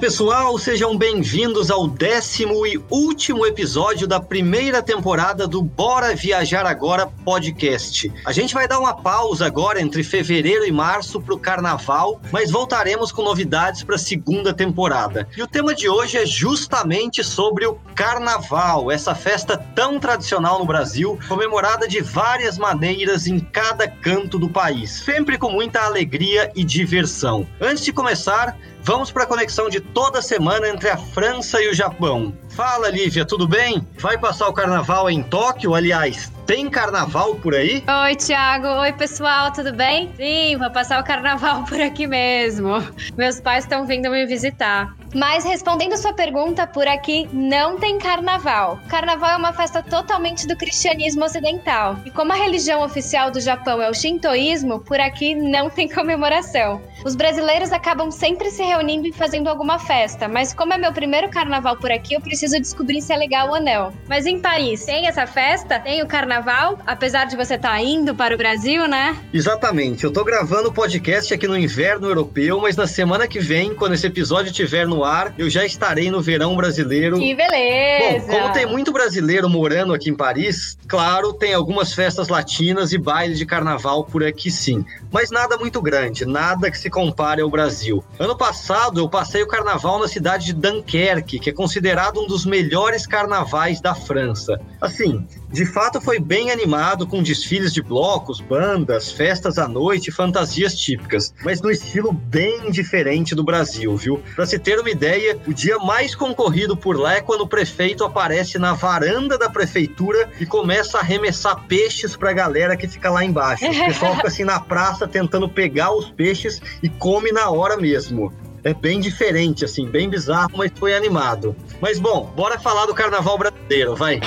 pessoal, sejam bem-vindos ao décimo e último episódio da primeira temporada do Bora Viajar Agora podcast. A gente vai dar uma pausa agora entre fevereiro e março para o carnaval, mas voltaremos com novidades para a segunda temporada. E o tema de hoje é justamente sobre o carnaval, essa festa tão tradicional no Brasil, comemorada de várias maneiras em cada canto do país, sempre com muita alegria e diversão. Antes de começar, Vamos para a conexão de toda semana entre a França e o Japão. Fala, Lívia, tudo bem? Vai passar o carnaval em Tóquio? Aliás, tem carnaval por aí? Oi, Thiago. Oi, pessoal, tudo bem? Sim, vou passar o carnaval por aqui mesmo. Meus pais estão vindo me visitar. Mas respondendo sua pergunta, por aqui não tem carnaval. Carnaval é uma festa totalmente do cristianismo ocidental. E como a religião oficial do Japão é o shintoísmo, por aqui não tem comemoração. Os brasileiros acabam sempre se reunindo e fazendo alguma festa, mas como é meu primeiro carnaval por aqui, eu preciso descobrir se é legal ou não. Mas em Paris, tem essa festa? Tem o carnaval? Apesar de você estar tá indo para o Brasil, né? Exatamente. Eu tô gravando o podcast aqui no inverno europeu, mas na semana que vem, quando esse episódio estiver no ar, eu já estarei no verão brasileiro. Que beleza! Bom, como tem muito brasileiro morando aqui em Paris, claro, tem algumas festas latinas e bailes de carnaval por aqui sim. Mas nada muito grande, nada que se compare ao Brasil. Ano passado eu passei o carnaval na cidade de Dunkerque, que é considerado um dos melhores carnavais da França. Assim, de fato foi bem animado com desfiles de blocos, bandas, festas à noite e fantasias típicas, mas no estilo bem diferente do Brasil, viu? Para se ter uma ideia, o dia mais concorrido por lá é quando o prefeito aparece na varanda da prefeitura e começa a arremessar peixes pra galera que fica lá embaixo. O pessoal fica assim na praça tentando pegar os peixes e come na hora mesmo é bem diferente, assim, bem bizarro, mas foi animado. Mas bom, bora falar do carnaval brasileiro, vai.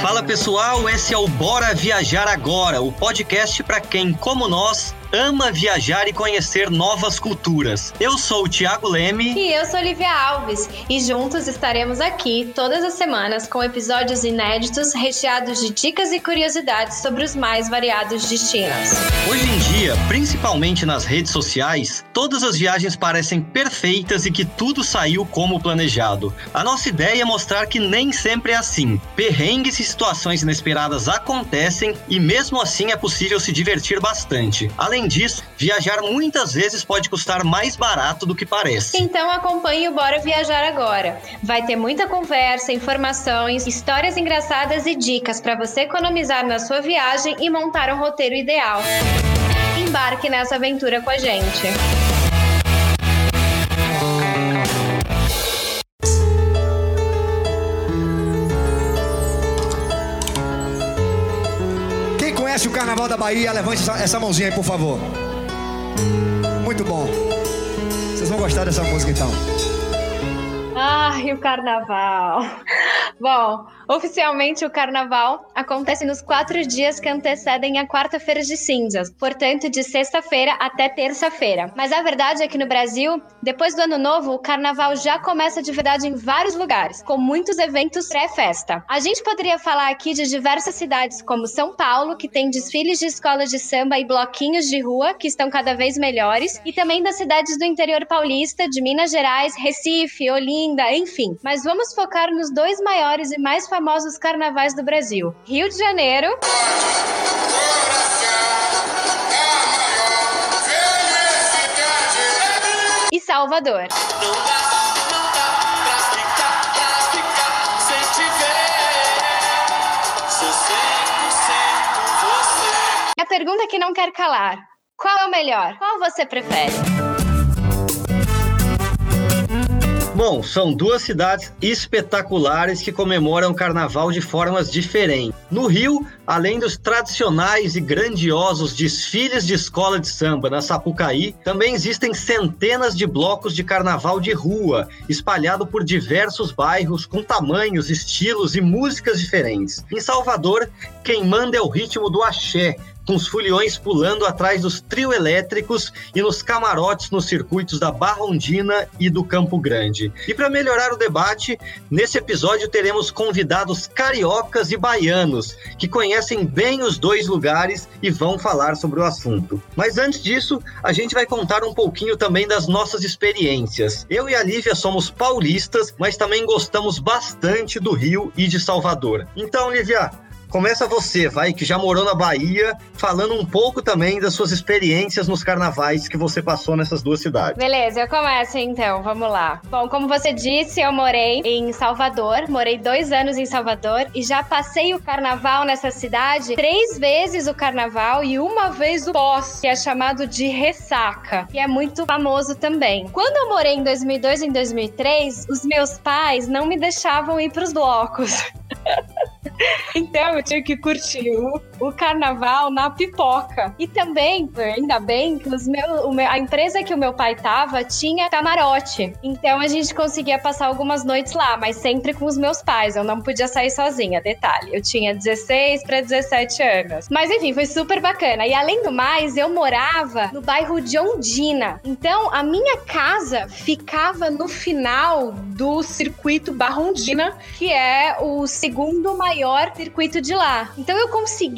Fala pessoal, esse é o Bora Viajar Agora, o podcast para quem, como nós, ama viajar e conhecer novas culturas. Eu sou o Thiago Leme. E eu sou Olivia Alves. E juntos estaremos aqui todas as semanas com episódios inéditos recheados de dicas e curiosidades sobre os mais variados destinos. Hoje em dia, principalmente nas redes sociais, todas as viagens parecem perfeitas e que tudo saiu como planejado. A nossa ideia é mostrar que nem sempre é assim. Perrengues e situações inesperadas acontecem e mesmo assim é possível se divertir bastante. Além Além disso, viajar muitas vezes pode custar mais barato do que parece. Então acompanhe o Bora Viajar Agora. Vai ter muita conversa, informações, histórias engraçadas e dicas para você economizar na sua viagem e montar um roteiro ideal. Embarque nessa aventura com a gente. Conhece o Carnaval da Bahia, levante essa, essa mãozinha aí, por favor. Muito bom. Vocês vão gostar dessa música então. Ai, o carnaval. Bom, oficialmente o carnaval acontece nos quatro dias que antecedem a quarta-feira de cinzas, portanto, de sexta-feira até terça-feira. Mas a verdade é que no Brasil, depois do ano novo, o carnaval já começa de verdade em vários lugares, com muitos eventos pré-festa. A gente poderia falar aqui de diversas cidades, como São Paulo, que tem desfiles de escolas de samba e bloquinhos de rua, que estão cada vez melhores, e também das cidades do interior paulista, de Minas Gerais, Recife, Olinda, enfim. Mas vamos focar nos dois maiores maiores e mais famosos carnavais do Brasil: Rio de Janeiro. E Salvador. A pergunta que não quer calar: qual é o melhor? Qual você prefere? Bom, são duas cidades espetaculares que comemoram o carnaval de formas diferentes. No Rio, além dos tradicionais e grandiosos desfiles de escola de samba na Sapucaí, também existem centenas de blocos de carnaval de rua, espalhado por diversos bairros com tamanhos, estilos e músicas diferentes. Em Salvador, quem manda é o ritmo do axé, com os foliões pulando atrás dos trio elétricos e nos camarotes nos circuitos da Barra Ondina e do Campo Grande. E para melhorar o debate, nesse episódio teremos convidados cariocas e baianos que conhecem bem os dois lugares e vão falar sobre o assunto. Mas antes disso, a gente vai contar um pouquinho também das nossas experiências. Eu e a Lívia somos paulistas, mas também gostamos bastante do Rio e de Salvador. Então, Lívia, Começa você, vai, que já morou na Bahia, falando um pouco também das suas experiências nos carnavais que você passou nessas duas cidades. Beleza, eu começo então, vamos lá. Bom, como você disse, eu morei em Salvador, morei dois anos em Salvador e já passei o carnaval nessa cidade três vezes o carnaval e uma vez o pós, que é chamado de ressaca, que é muito famoso também. Quando eu morei em 2002 e em 2003, os meus pais não me deixavam ir para os blocos. Então eu tinha que curtir o, o, carnaval na pipoca. E também, ainda bem, que os meu, meu, a empresa que o meu pai tava tinha camarote. Então a gente conseguia passar algumas noites lá, mas sempre com os meus pais. Eu não podia sair sozinha, detalhe. Eu tinha 16 para 17 anos. Mas enfim, foi super bacana. E além do mais, eu morava no bairro de Ondina. Então a minha casa ficava no final do circuito Barrondina, que é o segundo maior circuito de lá. Então eu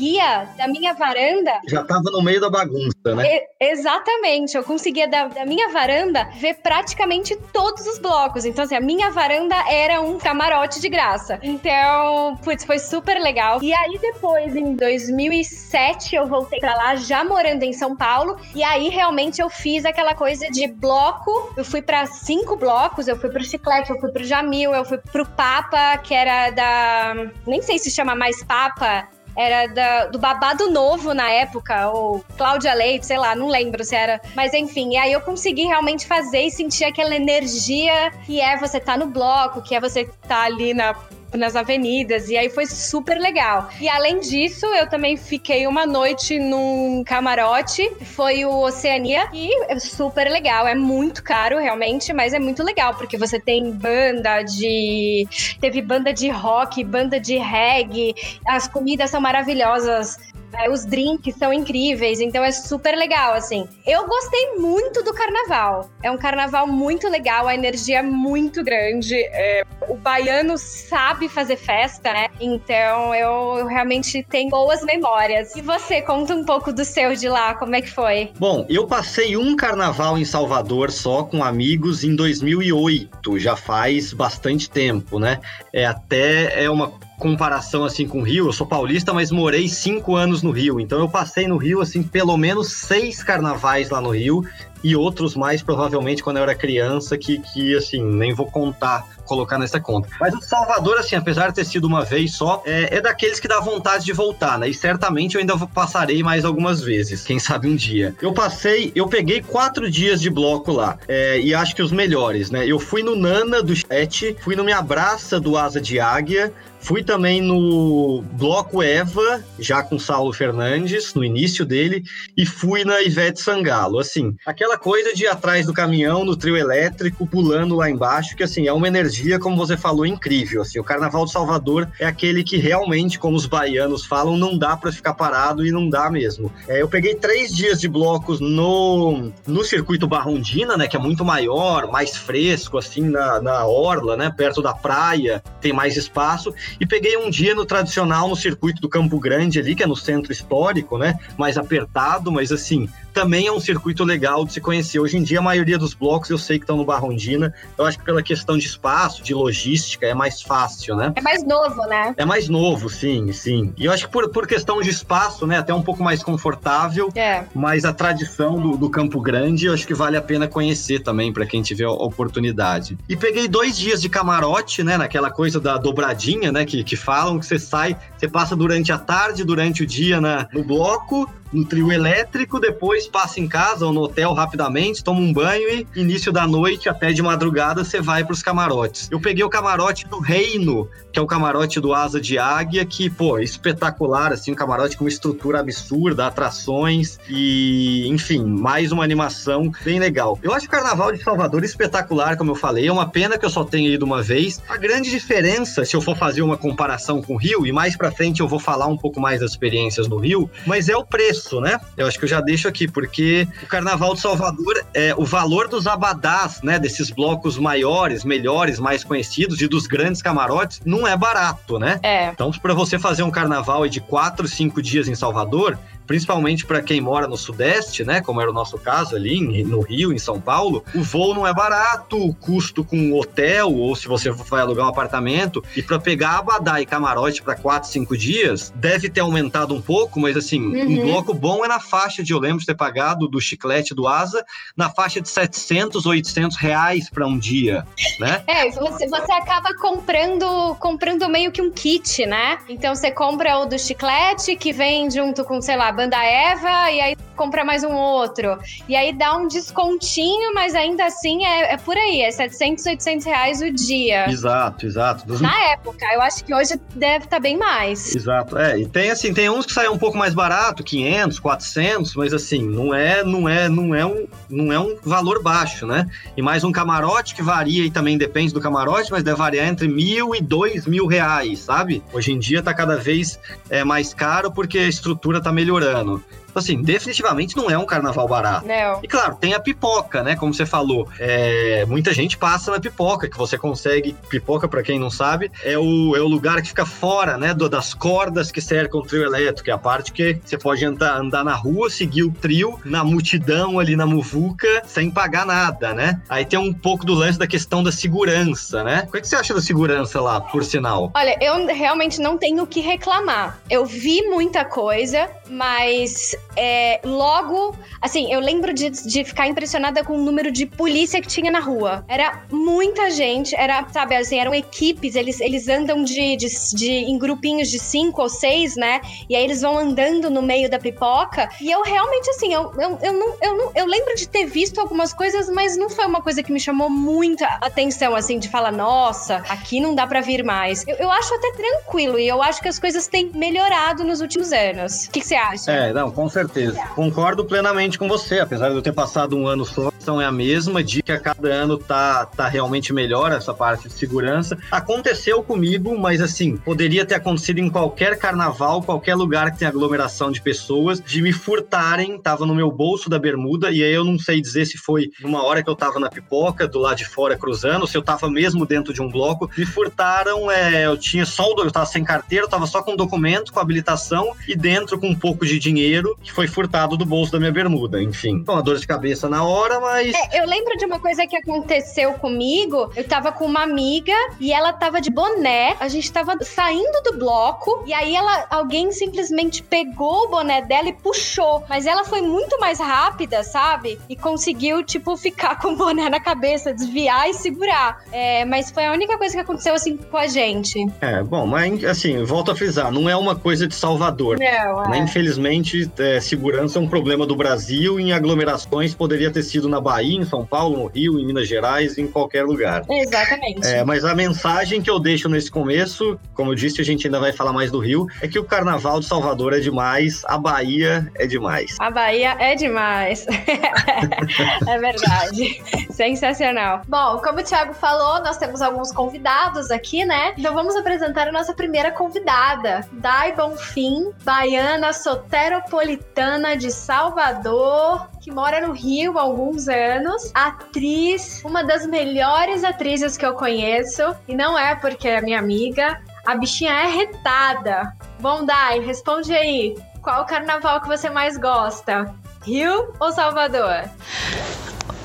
conseguia, da minha varanda. Já tava no meio da bagunça, né? E, exatamente. Eu conseguia, da, da, minha varanda, ver praticamente todos os blocos. Então, assim, a minha varanda era um camarote de graça. Então, putz, foi super legal. E aí, depois, em 2007, eu voltei pra lá, já morando em São Paulo. E aí, realmente, eu fiz aquela coisa de bloco. Eu fui para cinco blocos. Eu fui pro Chiclete, eu fui pro Jamil, eu fui pro Papa, que era da. Nem sei se chama mais Papa, era da, do Babado Novo na época, ou Cláudia Leite, sei lá, não lembro se era. Mas enfim, e aí eu consegui realmente fazer e sentir aquela energia que é você tá no bloco, que é você tá ali na nas avenidas, e aí foi super legal. E além disso, eu também fiquei uma noite num camarote, foi o Oceania, e é super legal. É muito caro, realmente, mas é muito legal, porque você tem banda de. Teve banda de rock, banda de reggae, as comidas são maravilhosas. É, os drinks são incríveis, então é super legal, assim. Eu gostei muito do carnaval. É um carnaval muito legal, a energia é muito grande. É, o baiano sabe fazer festa, né? Então eu, realmente tenho boas memórias. E você, conta um pouco do seu de lá, como é que foi? Bom, eu passei um carnaval em Salvador só com amigos em 2008, já faz bastante tempo, né? É até é uma comparação assim com o Rio, eu sou paulista, mas morei cinco anos no Rio, então eu passei no Rio assim pelo menos seis carnavais lá no Rio e outros mais provavelmente quando eu era criança que, que assim nem vou contar colocar nessa conta. Mas o Salvador, assim, apesar de ter sido uma vez só, é, é daqueles que dá vontade de voltar, né? E certamente eu ainda passarei mais algumas vezes, quem sabe um dia. Eu passei, eu peguei quatro dias de bloco lá, é, e acho que os melhores, né? Eu fui no Nana do Chat, fui no Me Abraça do Asa de Águia, Fui também no Bloco Eva, já com Saulo Fernandes, no início dele, e fui na Ivete Sangalo. Assim, aquela coisa de ir atrás do caminhão, no trio elétrico, pulando lá embaixo, que assim, é uma energia, como você falou, incrível. Assim, o Carnaval de Salvador é aquele que realmente, como os baianos falam, não dá para ficar parado e não dá mesmo. É, eu peguei três dias de blocos no, no circuito Barrondina, né, que é muito maior, mais fresco, assim, na, na orla, né, perto da praia, tem mais espaço e peguei um dia no tradicional no circuito do Campo Grande ali, que é no centro histórico, né? Mais apertado, mas assim, também é um circuito legal de se conhecer. Hoje em dia, a maioria dos blocos eu sei que estão no Barrondina. Eu acho que pela questão de espaço, de logística, é mais fácil, né? É mais novo, né? É mais novo, sim, sim. E eu acho que por, por questão de espaço, né? Até um pouco mais confortável. É. Mas a tradição do, do Campo Grande, eu acho que vale a pena conhecer também, para quem tiver a oportunidade. E peguei dois dias de camarote, né? Naquela coisa da dobradinha, né? Que, que falam que você sai, você passa durante a tarde, durante o dia na, no bloco, no trio elétrico, depois passa em casa ou no hotel rapidamente, toma um banho e início da noite até de madrugada você vai para os camarotes. Eu peguei o camarote do Reino, que é o camarote do Asa de Águia, que, pô, espetacular, assim, um camarote com uma estrutura absurda, atrações e, enfim, mais uma animação bem legal. Eu acho o Carnaval de Salvador espetacular, como eu falei, é uma pena que eu só tenha ido uma vez. A grande diferença, se eu for fazer uma comparação com o Rio, e mais para frente eu vou falar um pouco mais das experiências do Rio, mas é o preço preço, né? Eu acho que eu já deixo aqui, porque o Carnaval de Salvador, é, o valor dos abadás, né? Desses blocos maiores, melhores, mais conhecidos e dos grandes camarotes, não é barato, né? É. Então, para você fazer um carnaval de quatro, cinco dias em Salvador, principalmente para quem mora no Sudeste, né? Como era o nosso caso ali no Rio, em São Paulo, o voo não é barato, o custo com hotel, ou se você vai alugar um apartamento, e para pegar abadá e camarote para quatro, cinco dias, deve ter aumentado um pouco, mas assim, uhum. um bloco bom é na faixa de, eu lembro de ter pagado do chiclete do Asa, na faixa de 700, 800 reais para um dia, né? É, você, você acaba comprando, comprando meio que um kit, né? Então você compra o do chiclete, que vem junto com, sei lá, banda Eva e aí compra mais um outro. E aí dá um descontinho, mas ainda assim é, é por aí, é 700, 800 reais o dia. Exato, exato. Dos... Na época, eu acho que hoje deve estar tá bem mais. Exato, é. E tem assim, tem uns que saem um pouco mais barato, 500, 400, mas assim, não é, não é, não é um, não é um valor baixo, né? E mais um camarote que varia e também depende do camarote, mas deve variar entre mil e dois mil reais, sabe? Hoje em dia tá cada vez é, mais caro porque a estrutura tá melhorando ano. Assim, definitivamente não é um carnaval barato. Não. E claro, tem a pipoca, né? Como você falou. É, muita gente passa na pipoca, que você consegue. Pipoca, para quem não sabe, é o, é o lugar que fica fora, né? Do, das cordas que cercam o trio elétrico. É a parte que você pode andar, andar na rua, seguir o trio, na multidão ali na muvuca, sem pagar nada, né? Aí tem um pouco do lance da questão da segurança, né? O que, é que você acha da segurança lá, por sinal? Olha, eu realmente não tenho o que reclamar. Eu vi muita coisa, mas é, logo, assim, eu lembro de, de ficar impressionada com o número de polícia que tinha na rua. Era muita gente, era, sabe, assim, eram equipes, eles, eles andam de, de, de, em grupinhos de cinco ou seis, né? E aí eles vão andando no meio da pipoca. E eu realmente, assim, eu, eu, eu, não, eu, não, eu lembro de ter visto algumas coisas, mas não foi uma coisa que me chamou muita atenção, assim, de falar, nossa, aqui não dá para vir mais. Eu, eu acho até tranquilo e eu acho que as coisas têm melhorado nos últimos anos. O que, você acha? É, não, com certeza. Concordo plenamente com você. Apesar de eu ter passado um ano só, a é a mesma, de que a cada ano tá, tá realmente melhor essa parte de segurança. Aconteceu comigo, mas assim, poderia ter acontecido em qualquer carnaval, qualquer lugar que tem aglomeração de pessoas, de me furtarem, tava no meu bolso da bermuda, e aí eu não sei dizer se foi numa hora que eu tava na pipoca, do lado de fora cruzando, se eu tava mesmo dentro de um bloco. Me furtaram, é, eu tinha só o. Eu tava sem carteira, eu tava só com documento, com habilitação, e dentro com um pouco de dinheiro, que foi furtado do bolso da minha bermuda, enfim. Uma dor de cabeça na hora, mas. É, eu lembro de uma coisa que aconteceu comigo. Eu tava com uma amiga e ela tava de boné. A gente tava saindo do bloco e aí ela, alguém simplesmente pegou o boné dela e puxou. Mas ela foi muito mais rápida, sabe? E conseguiu, tipo, ficar com o boné na cabeça, desviar e segurar. É, mas foi a única coisa que aconteceu assim com a gente. É, bom, mas assim, volto a frisar, não é uma coisa de Salvador. Não, é. Né? Infelizmente, é, segurança é um problema do Brasil. Em aglomerações poderia ter sido na Bahia, em São Paulo, no Rio, em Minas Gerais, em qualquer lugar. Exatamente. É, mas a mensagem que eu deixo nesse começo, como eu disse, a gente ainda vai falar mais do Rio, é que o Carnaval de Salvador é demais, a Bahia é demais. A Bahia é demais. é verdade. Sensacional. Bom, como o Thiago falou, nós temos alguns convidados aqui, né? Então vamos apresentar a nossa primeira convidada, Dai Bonfim, baiana soteropolitana de Salvador, que mora no Rio há alguns anos. Atriz, uma das melhores atrizes que eu conheço. E não é porque é minha amiga. A bichinha é retada. Bom, Dai, responde aí. Qual carnaval que você mais gosta? Rio ou Salvador?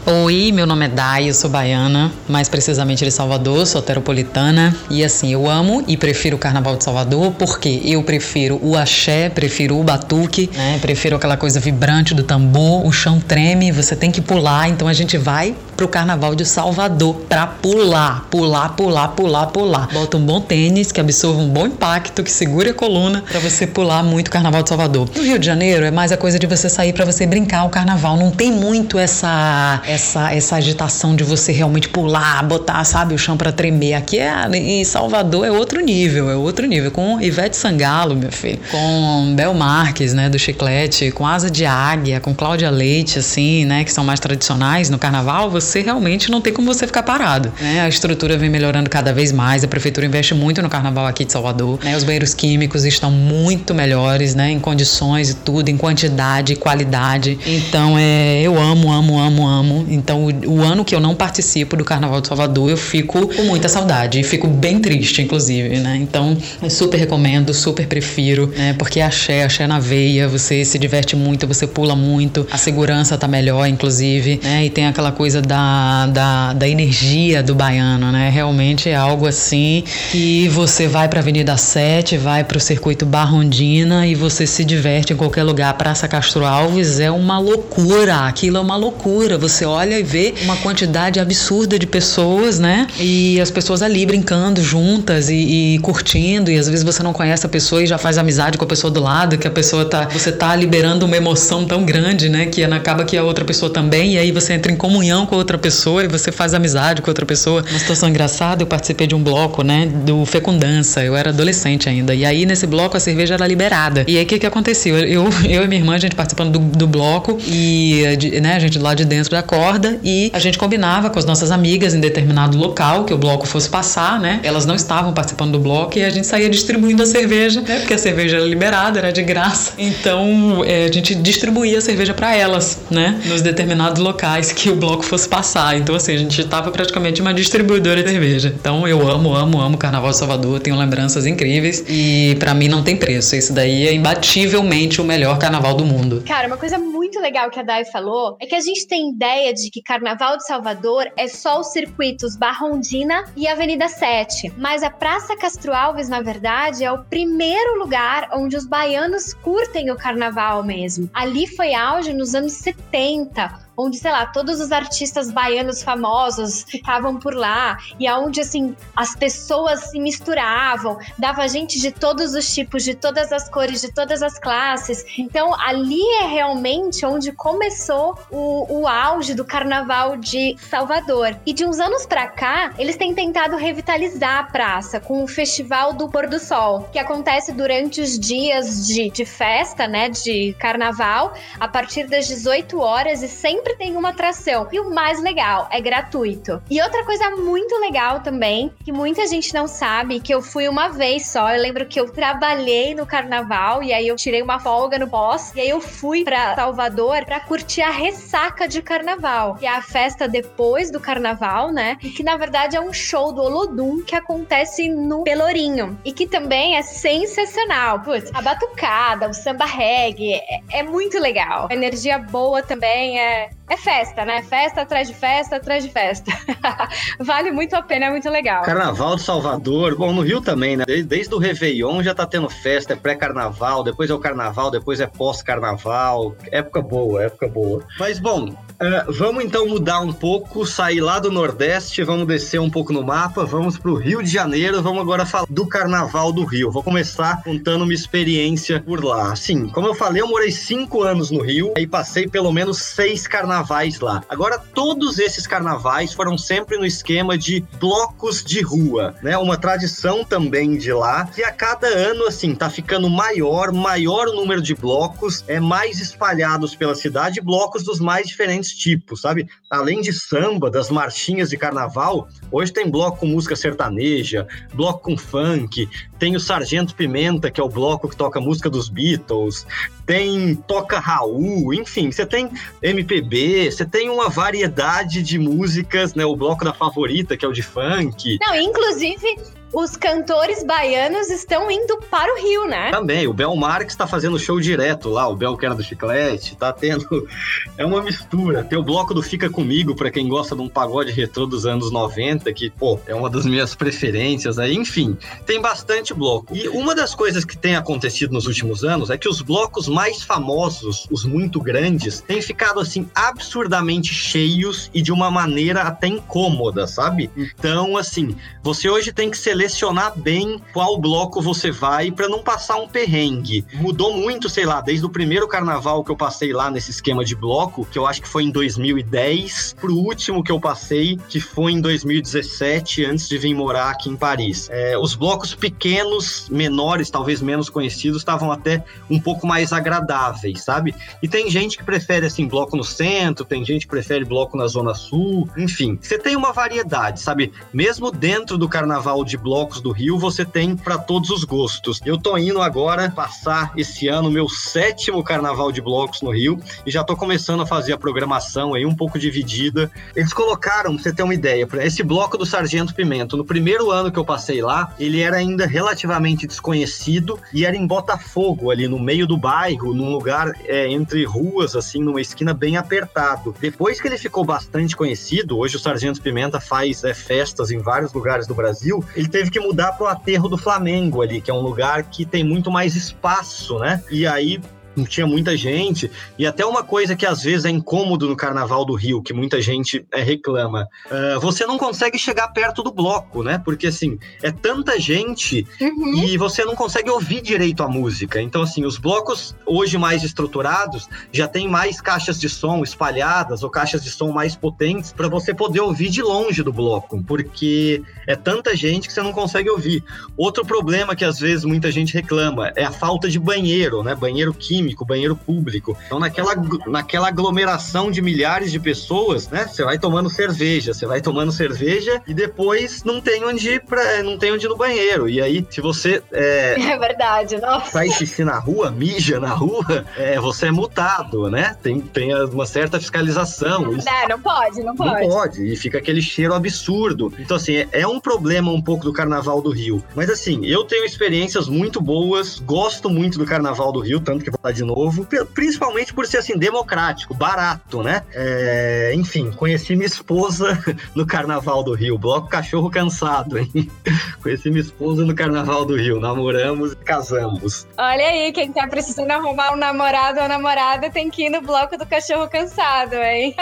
Oi, meu nome é Dai, eu sou baiana, mais precisamente de Salvador, sou teropolitana. E assim, eu amo e prefiro o Carnaval de Salvador porque eu prefiro o axé, prefiro o batuque, né? Prefiro aquela coisa vibrante do tambor, o chão treme, você tem que pular. Então a gente vai pro Carnaval de Salvador pra pular, pular, pular, pular, pular. Bota um bom tênis que absorva um bom impacto, que segure a coluna para você pular muito o Carnaval de Salvador. No Rio de Janeiro é mais a coisa de você sair para você brincar o Carnaval. Não tem muito essa essa, essa agitação de você realmente pular, botar, sabe, o chão para tremer. Aqui é, em Salvador é outro nível, é outro nível. Com Ivete Sangalo, meu filho, com Bel Marques, né, do Chiclete, com Asa de Águia, com Cláudia Leite, assim, né, que são mais tradicionais no carnaval, você você realmente não tem como você ficar parado. Né? A estrutura vem melhorando cada vez mais, a prefeitura investe muito no carnaval aqui de Salvador. Né? Os banheiros químicos estão muito melhores, né? Em condições e tudo, em quantidade e qualidade. Então, é, eu amo, amo, amo, amo. Então, o, o ano que eu não participo do Carnaval de Salvador, eu fico com muita saudade e fico bem triste, inclusive, né? Então, eu super recomendo, super prefiro, né? Porque é axé, axé na veia, você se diverte muito, você pula muito, a segurança tá melhor, inclusive, né? E tem aquela coisa da, da, da energia do baiano, né? Realmente é algo assim que você vai pra Avenida 7, vai pro circuito Barrondina e você se diverte em qualquer lugar. Praça Castro Alves é uma loucura, aquilo é uma loucura. Você olha e vê uma quantidade absurda de pessoas, né? E as pessoas ali brincando juntas e, e curtindo, e às vezes você não conhece a pessoa e já faz amizade com a pessoa do lado, que a pessoa tá. Você tá liberando uma emoção tão grande, né? Que acaba que a outra pessoa também, e aí você entra em comunhão com a outra pessoa e você faz amizade com outra pessoa. Uma situação engraçada, eu participei de um bloco, né? Do Fecundança, eu era adolescente ainda. E aí nesse bloco a cerveja era liberada. E aí o que que aconteceu? Eu, eu e minha irmã, a gente participando do, do bloco, e né, a gente lá de dentro da corda, e a gente combinava com as nossas amigas em determinado local que o bloco fosse passar, né? Elas não estavam participando do bloco e a gente saía distribuindo a cerveja, né? Porque a cerveja era liberada, era de graça. Então é, a gente distribuía a cerveja para elas, né? Nos determinados locais que o bloco fosse passar. Então, assim, a gente estava praticamente uma distribuidora de cerveja. Então eu amo, amo, amo Carnaval de Salvador, tenho lembranças incríveis e para mim não tem preço. Esse daí é imbativelmente o melhor carnaval do mundo. Cara, uma coisa muito legal que a Dai falou é que a gente tem ideia de que Carnaval de Salvador é só os circuitos Barrondina e Avenida 7. Mas a Praça Castro Alves, na verdade, é o primeiro lugar onde os baianos curtem o carnaval mesmo. Ali foi auge nos anos 70 onde, sei lá, todos os artistas baianos famosos ficavam por lá, e aonde, assim, as pessoas se misturavam, dava gente de todos os tipos, de todas as cores, de todas as classes. Então, ali é realmente onde começou o, o auge do carnaval de Salvador. E de uns anos para cá, eles têm tentado revitalizar a praça com o Festival do Pôr do Sol, que acontece durante os dias de, de festa, né, de carnaval, a partir das 18 horas e sempre sempre tem uma atração. E o mais legal, é gratuito. E outra coisa muito legal também, que muita gente não sabe, que eu fui uma vez só. Eu lembro que eu trabalhei no carnaval e aí eu tirei uma folga no pós. E aí eu fui para Salvador para curtir a ressaca de carnaval, que é a festa depois do carnaval, né? E que na verdade é um show do Olodum que acontece no Pelourinho. E que também é sensacional. Putz, a batucada, o samba reggae, é, é muito legal. A energia boa também é, é festa, né? Festa atrás de festa atrás de festa. vale muito a pena, é muito legal. Carnaval de Salvador, bom, no Rio também, né? Desde, desde o Réveillon já tá tendo festa, é pré-carnaval, depois é o carnaval, depois é pós-carnaval. Época boa, época boa. Mas bom, uh, vamos então mudar um pouco, sair lá do Nordeste, vamos descer um pouco no mapa, vamos pro Rio de Janeiro, vamos agora falar do Carnaval do Rio. Vou começar contando uma experiência por lá. Assim, como eu falei, eu morei cinco anos no Rio e passei pelo menos seis carnavais carnavais lá. Agora, todos esses carnavais foram sempre no esquema de blocos de rua, né? Uma tradição também de lá, que a cada ano, assim, tá ficando maior, maior o número de blocos, é mais espalhados pela cidade, blocos dos mais diferentes tipos, sabe? Além de samba, das marchinhas de carnaval, hoje tem bloco com música sertaneja, bloco com funk, tem o Sargento Pimenta, que é o bloco que toca música dos Beatles, tem Toca Raul, enfim, você tem MPB, você tem uma variedade de músicas, né? O bloco da favorita, que é o de funk. Não, inclusive os cantores baianos estão indo para o Rio, né? Também, o Bel Marques está fazendo show direto lá, o Bel que era do Chiclete, tá tendo. É uma mistura. Tem o bloco do Fica Comigo, para quem gosta de um pagode retrô dos anos 90, que, pô, é uma das minhas preferências aí. Enfim, tem bastante bloco. E uma das coisas que tem acontecido nos últimos anos é que os blocos mais famosos, os muito grandes, têm ficado assim absurdamente cheios e de uma maneira até incômoda, sabe? Então, assim, você hoje tem que ser selecionar bem qual bloco você vai para não passar um perrengue. Mudou muito, sei lá, desde o primeiro carnaval que eu passei lá nesse esquema de bloco, que eu acho que foi em 2010, pro último que eu passei, que foi em 2017, antes de vir morar aqui em Paris. É, os blocos pequenos, menores, talvez menos conhecidos, estavam até um pouco mais agradáveis, sabe? E tem gente que prefere assim bloco no centro, tem gente que prefere bloco na zona sul, enfim. Você tem uma variedade, sabe? Mesmo dentro do carnaval de blocos do Rio, você tem para todos os gostos. Eu tô indo agora passar esse ano meu sétimo carnaval de blocos no Rio e já tô começando a fazer a programação aí um pouco dividida. Eles colocaram, pra você ter uma ideia, esse bloco do Sargento Pimento, no primeiro ano que eu passei lá, ele era ainda relativamente desconhecido e era em Botafogo, ali no meio do bairro, num lugar é, entre ruas, assim, numa esquina bem apertado. Depois que ele ficou bastante conhecido, hoje o Sargento Pimenta faz é, festas em vários lugares do Brasil, ele teve que mudar pro aterro do Flamengo ali, que é um lugar que tem muito mais espaço, né? E aí não tinha muita gente. E até uma coisa que às vezes é incômodo no Carnaval do Rio, que muita gente é, reclama, uh, você não consegue chegar perto do bloco, né? Porque assim, é tanta gente uhum. e você não consegue ouvir direito a música. Então, assim, os blocos hoje mais estruturados já tem mais caixas de som espalhadas ou caixas de som mais potentes para você poder ouvir de longe do bloco, porque é tanta gente que você não consegue ouvir. Outro problema que às vezes muita gente reclama é a falta de banheiro, né? Banheiro químico químico, banheiro público. Então, naquela, naquela aglomeração de milhares de pessoas, né? Você vai tomando cerveja, você vai tomando cerveja e depois não tem onde ir pra, não tem onde ir no banheiro. E aí, se você. É, é verdade, nossa. Faz xixi na rua, mija na rua, é, você é multado, né? Tem, tem uma certa fiscalização. Isso... Não, não pode, não pode. Não pode. E fica aquele cheiro absurdo. Então, assim, é, é um problema um pouco do carnaval do Rio. Mas, assim, eu tenho experiências muito boas, gosto muito do carnaval do Rio, tanto que vou de novo, principalmente por ser assim democrático, barato, né? É, enfim, conheci minha esposa no Carnaval do Rio, bloco cachorro cansado, hein? conheci minha esposa no Carnaval do Rio, namoramos e casamos. Olha aí, quem tá precisando arrumar um namorado ou namorada tem que ir no bloco do cachorro cansado, hein?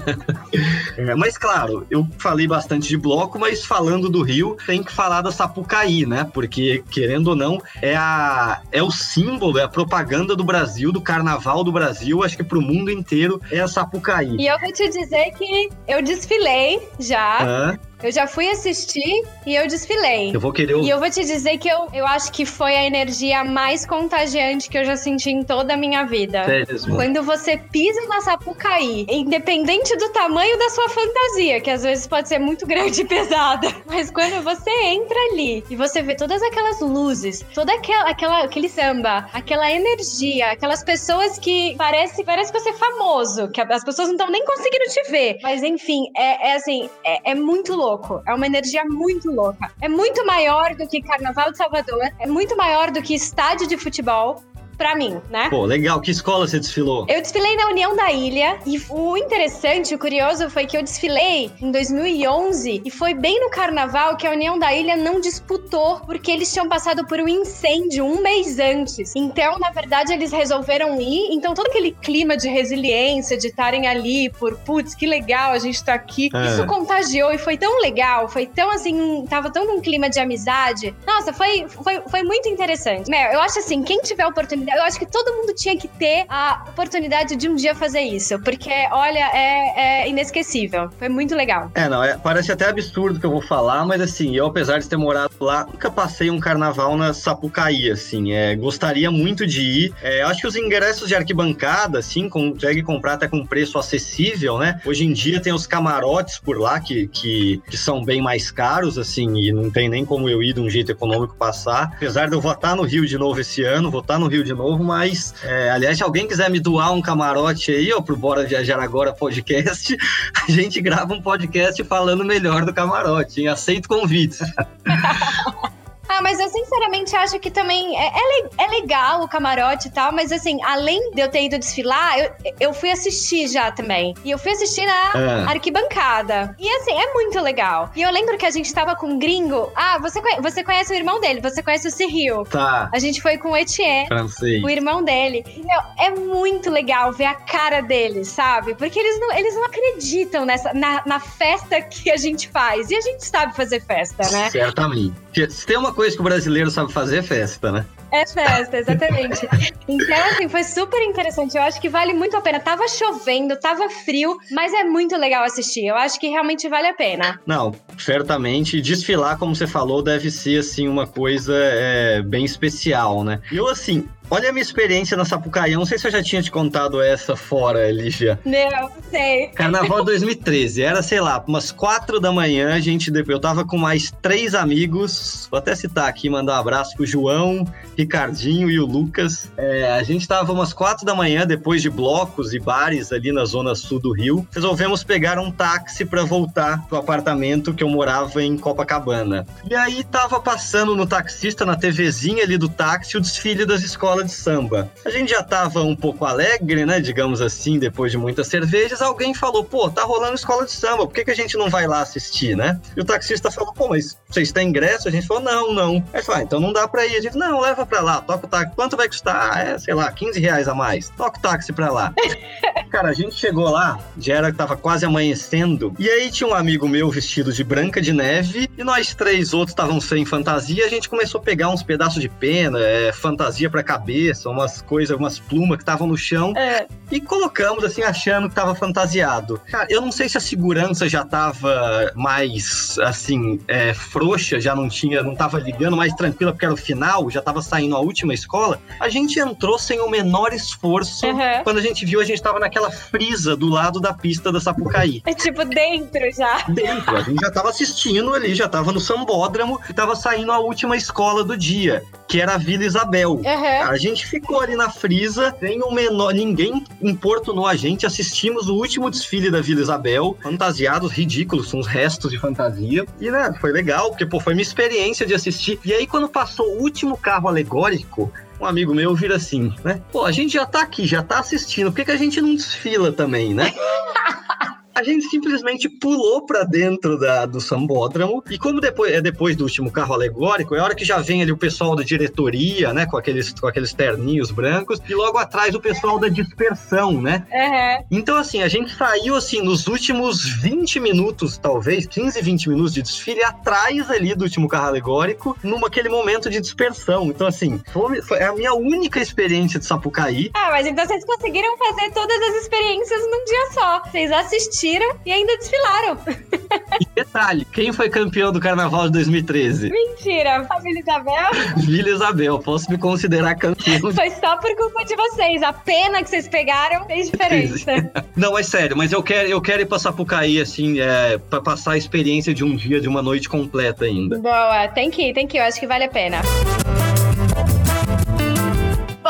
é, mas claro, eu falei bastante de bloco, mas falando do Rio, tem que falar da Sapucaí, né? Porque querendo ou não, é a é o símbolo, é a propaganda propaganda do Brasil, do carnaval do Brasil, acho que pro mundo inteiro, é a Sapucaí. E eu vou te dizer que eu desfilei já. Eu já fui assistir e eu desfilei. Eu vou querer. E eu vou te dizer que eu, eu acho que foi a energia mais contagiante que eu já senti em toda a minha vida. Sério, Quando você pisa na Sapucaí, independente do tamanho da sua fantasia, que às vezes pode ser muito grande e pesada, mas quando você entra ali e você vê todas aquelas luzes, toda aquela, aquela aquele samba, aquela energia, aquelas pessoas que parece, parece que você é famoso, que as pessoas não estão nem conseguindo te ver. Mas enfim, é, é assim, é, é muito louco louco. É uma energia muito louca. É muito maior do que Carnaval de Salvador. É muito maior do que estádio de futebol pra mim, né? Pô, legal. Que escola você desfilou? Eu desfilei na União da Ilha e o interessante, o curioso foi que eu desfilei em 2011 e foi bem no carnaval que a União da Ilha não disputou porque eles tinham passado por um incêndio um mês antes. Então, na verdade, eles resolveram ir. Então, todo aquele clima de resiliência, de estarem ali por, putz, que legal, a gente tá aqui. É. Isso contagiou e foi tão legal, foi tão assim, tava tão num clima de amizade. Nossa, foi, foi, foi muito interessante. Meu, eu acho assim, quem tiver oportunidade oportunidade. Eu acho que todo mundo tinha que ter a oportunidade de um dia fazer isso, porque, olha, é, é inesquecível. Foi muito legal. É, não, é, parece até absurdo que eu vou falar, mas assim, eu, apesar de ter morado lá, nunca passei um carnaval na Sapucaí, assim. É, gostaria muito de ir. É, acho que os ingressos de arquibancada, assim, consegue comprar até com preço acessível, né? Hoje em dia tem os camarotes por lá que, que, que são bem mais caros, assim, e não tem nem como eu ir de um jeito econômico passar. Apesar de eu votar no Rio de novo esse ano, votar no Rio de novo, mas, é, aliás, se alguém quiser me doar um camarote aí, ó, pro Bora Viajar Agora podcast, a gente grava um podcast falando melhor do camarote, hein? Aceito convites. Ah, mas eu sinceramente acho que também é, é, é, legal o camarote e tal, mas assim, além de eu ter ido desfilar, eu, eu fui assistir já também. E eu fui assistir na ah. arquibancada. E assim, é muito legal. E eu lembro que a gente tava com um gringo. Ah, você, conhece, você conhece o irmão dele, você conhece o Cyril. Tá. A gente foi com o Etienne, Francês. o irmão dele. E, meu, é muito legal ver a cara deles, sabe? Porque eles não, eles não acreditam nessa, na, na festa que a gente faz. E a gente sabe fazer festa, né? Certamente. Se tem uma coisa que o brasileiro sabe fazer, é festa, né? É festa, exatamente. Então, assim, foi super interessante. Eu acho que vale muito a pena. Tava chovendo, tava frio, mas é muito legal assistir. Eu acho que realmente vale a pena. Não, certamente. Desfilar, como você falou, deve ser, assim, uma coisa é, bem especial, né? Eu, assim, Olha a minha experiência na Sapucaí. Eu não sei se eu já tinha te contado essa fora, Lígia. Não, sei. Carnaval 2013. Era, sei lá, umas quatro da manhã. A gente, eu tava com mais três amigos. Vou até citar aqui, mandar um abraço pro João, Ricardinho e o Lucas. É, a gente tava umas quatro da manhã, depois de blocos e bares ali na zona sul do Rio. Resolvemos pegar um táxi para voltar pro apartamento que eu morava em Copacabana. E aí tava passando no taxista, na TVzinha ali do táxi, o desfile das escolas escola de samba. A gente já tava um pouco alegre, né? Digamos assim, depois de muitas cervejas. Alguém falou, pô, tá rolando escola de samba, por que, que a gente não vai lá assistir, né? E o taxista falou, pô, mas vocês têm ingresso? A gente falou, não, não. Aí falou, ah, então não dá pra ir. A gente, não, leva pra lá, toca o táxi. Quanto vai custar? Ah, é, sei lá, 15 reais a mais. Toca o táxi pra lá. Cara, a gente chegou lá, já era, tava quase amanhecendo, e aí tinha um amigo meu vestido de branca de neve, e nós três outros estavam sem fantasia, a gente começou a pegar uns pedaços de pena, é, fantasia pra cabeça, cabeça, umas coisas, umas plumas que estavam no chão. É. E colocamos, assim, achando que tava fantasiado. Cara, eu não sei se a segurança já tava mais, assim, é, frouxa, já não tinha, não tava ligando, mais tranquila, porque era o final, já tava saindo a última escola. A gente entrou sem o menor esforço. Uhum. Quando a gente viu, a gente tava naquela frisa do lado da pista da Sapucaí. É tipo dentro já. Dentro. A gente já tava assistindo ali, já tava no sambódromo e tava saindo a última escola do dia, que era a Vila Isabel. Uhum. A gente ficou ali na frisa, sem o menor. Ninguém importunou a gente. Assistimos o último desfile da Vila Isabel, fantasiados ridículos, uns restos de fantasia. E, né, foi legal, porque, pô, foi minha experiência de assistir. E aí, quando passou o último carro alegórico, um amigo meu vira assim, né? Pô, a gente já tá aqui, já tá assistindo, por que, que a gente não desfila também, né? a gente simplesmente pulou para dentro da, do sambódromo. E como depois é depois do último carro alegórico, é hora que já vem ali o pessoal da diretoria, né? Com aqueles, com aqueles terninhos brancos, e logo atrás o pessoal da dispersão, né? Uhum. Então, assim, a gente saiu assim nos últimos 20 minutos, talvez, 15, 20 minutos de desfile, atrás ali do último carro alegórico, numa aquele momento de dispersão. Então, assim, foi, foi a minha única experiência de Sapucaí. Ah, mas então vocês conseguiram fazer todas as experiências num dia só. Vocês assistiram assistiram e ainda desfilaram. E detalhe, quem foi campeão do carnaval de 2013? Mentira, a Vila Isabel? Vila Isabel, posso me considerar campeão. Foi só por culpa de vocês. A pena que vocês pegaram fez diferença. Não, é sério, mas eu quero, eu quero ir pra Sapucaí, assim, é, pra passar a experiência de um dia, de uma noite completa ainda. Boa, tem que ir, tem que ir, eu acho que vale a pena.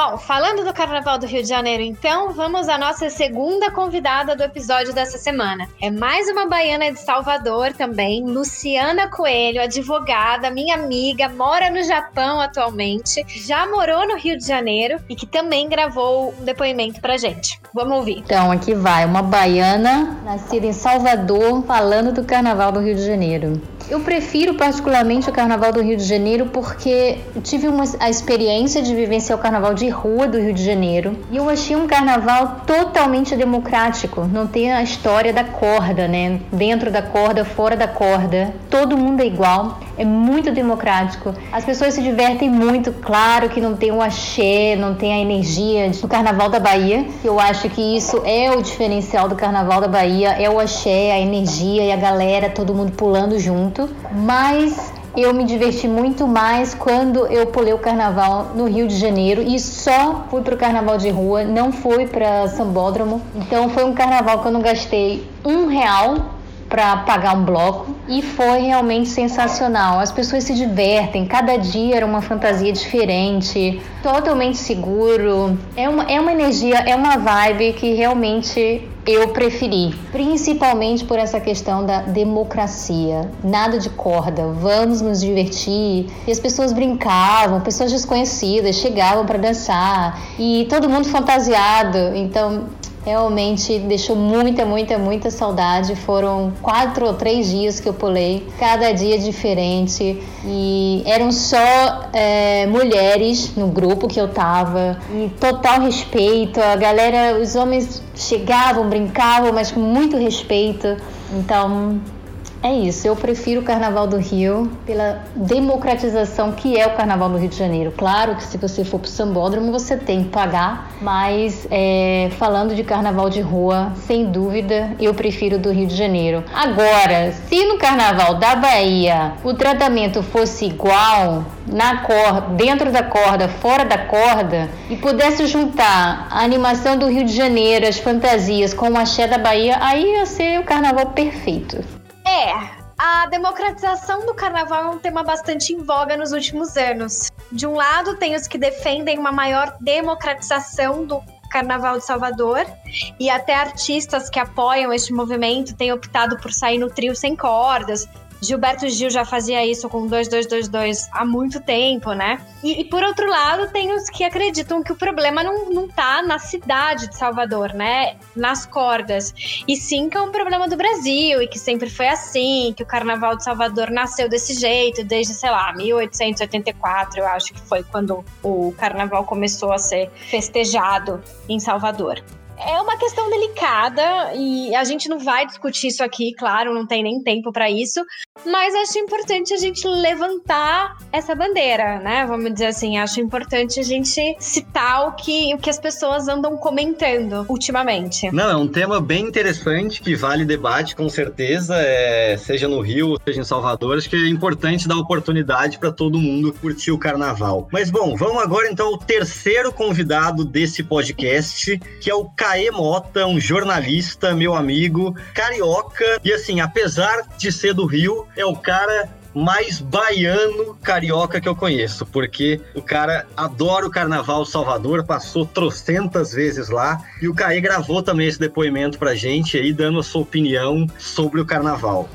Bom, falando do Carnaval do Rio de Janeiro, então, vamos à nossa segunda convidada do episódio dessa semana. É mais uma baiana de Salvador também, Luciana Coelho, advogada, minha amiga, mora no Japão atualmente, já morou no Rio de Janeiro e que também gravou um depoimento pra gente. Vamos ouvir. Então, aqui vai, uma baiana nascida em Salvador, falando do Carnaval do Rio de Janeiro. Eu prefiro particularmente o Carnaval do Rio de Janeiro porque tive uma, a experiência de vivenciar o Carnaval de rua do Rio de Janeiro e eu achei um Carnaval totalmente democrático. Não tem a história da corda, né? Dentro da corda, fora da corda, todo mundo é igual. É muito democrático. As pessoas se divertem muito. Claro que não tem o axé, não tem a energia do Carnaval da Bahia. Eu acho que isso é o diferencial do Carnaval da Bahia, é o axé, a energia e a galera, todo mundo pulando junto mas eu me diverti muito mais quando eu pulei o carnaval no Rio de Janeiro e só fui para o carnaval de rua, não fui para Sambódromo. Então foi um carnaval que eu não gastei um real para pagar um bloco e foi realmente sensacional. As pessoas se divertem, cada dia era uma fantasia diferente, totalmente seguro. É uma, é uma energia, é uma vibe que realmente eu preferi, principalmente por essa questão da democracia. Nada de corda, vamos nos divertir. E as pessoas brincavam, pessoas desconhecidas chegavam para dançar e todo mundo fantasiado. Então, realmente deixou muita, muita, muita saudade. Foram quatro ou três dias que eu pulei, cada dia diferente. E eram só é, mulheres no grupo que eu tava. E total respeito. A galera, os homens chegavam, brincavam, mas com muito respeito. Então, é isso, eu prefiro o Carnaval do Rio pela democratização que é o Carnaval do Rio de Janeiro. Claro que se você for para o Sambódromo você tem que pagar, mas é, falando de Carnaval de rua, sem dúvida, eu prefiro do Rio de Janeiro. Agora, se no Carnaval da Bahia o tratamento fosse igual na corda, dentro da corda, fora da corda, e pudesse juntar a animação do Rio de Janeiro, as fantasias com o axé da Bahia, aí ia ser o Carnaval perfeito. É, a democratização do carnaval é um tema bastante em voga nos últimos anos. De um lado, tem os que defendem uma maior democratização do Carnaval de Salvador e até artistas que apoiam este movimento têm optado por sair no trio sem cordas, Gilberto Gil já fazia isso com 2222 há muito tempo, né? E, e, por outro lado, tem os que acreditam que o problema não, não tá na cidade de Salvador, né? Nas cordas. E sim que é um problema do Brasil e que sempre foi assim, que o Carnaval de Salvador nasceu desse jeito desde, sei lá, 1884, eu acho que foi quando o Carnaval começou a ser festejado em Salvador. É uma questão delicada e a gente não vai discutir isso aqui, claro, não tem nem tempo para isso, mas acho importante a gente levantar essa bandeira, né? Vamos dizer assim, acho importante a gente citar o que, o que as pessoas andam comentando ultimamente. Não, é um tema bem interessante que vale debate, com certeza, é, seja no Rio, seja em Salvador. Acho que é importante dar oportunidade para todo mundo curtir o carnaval. Mas bom, vamos agora então ao terceiro convidado desse podcast, que é o Caê Mota, um jornalista, meu amigo, carioca. E assim, apesar de ser do Rio, é o cara mais baiano carioca que eu conheço, porque o cara adora o Carnaval Salvador, passou trocentas vezes lá, e o Caê gravou também esse depoimento pra gente aí, dando a sua opinião sobre o Carnaval.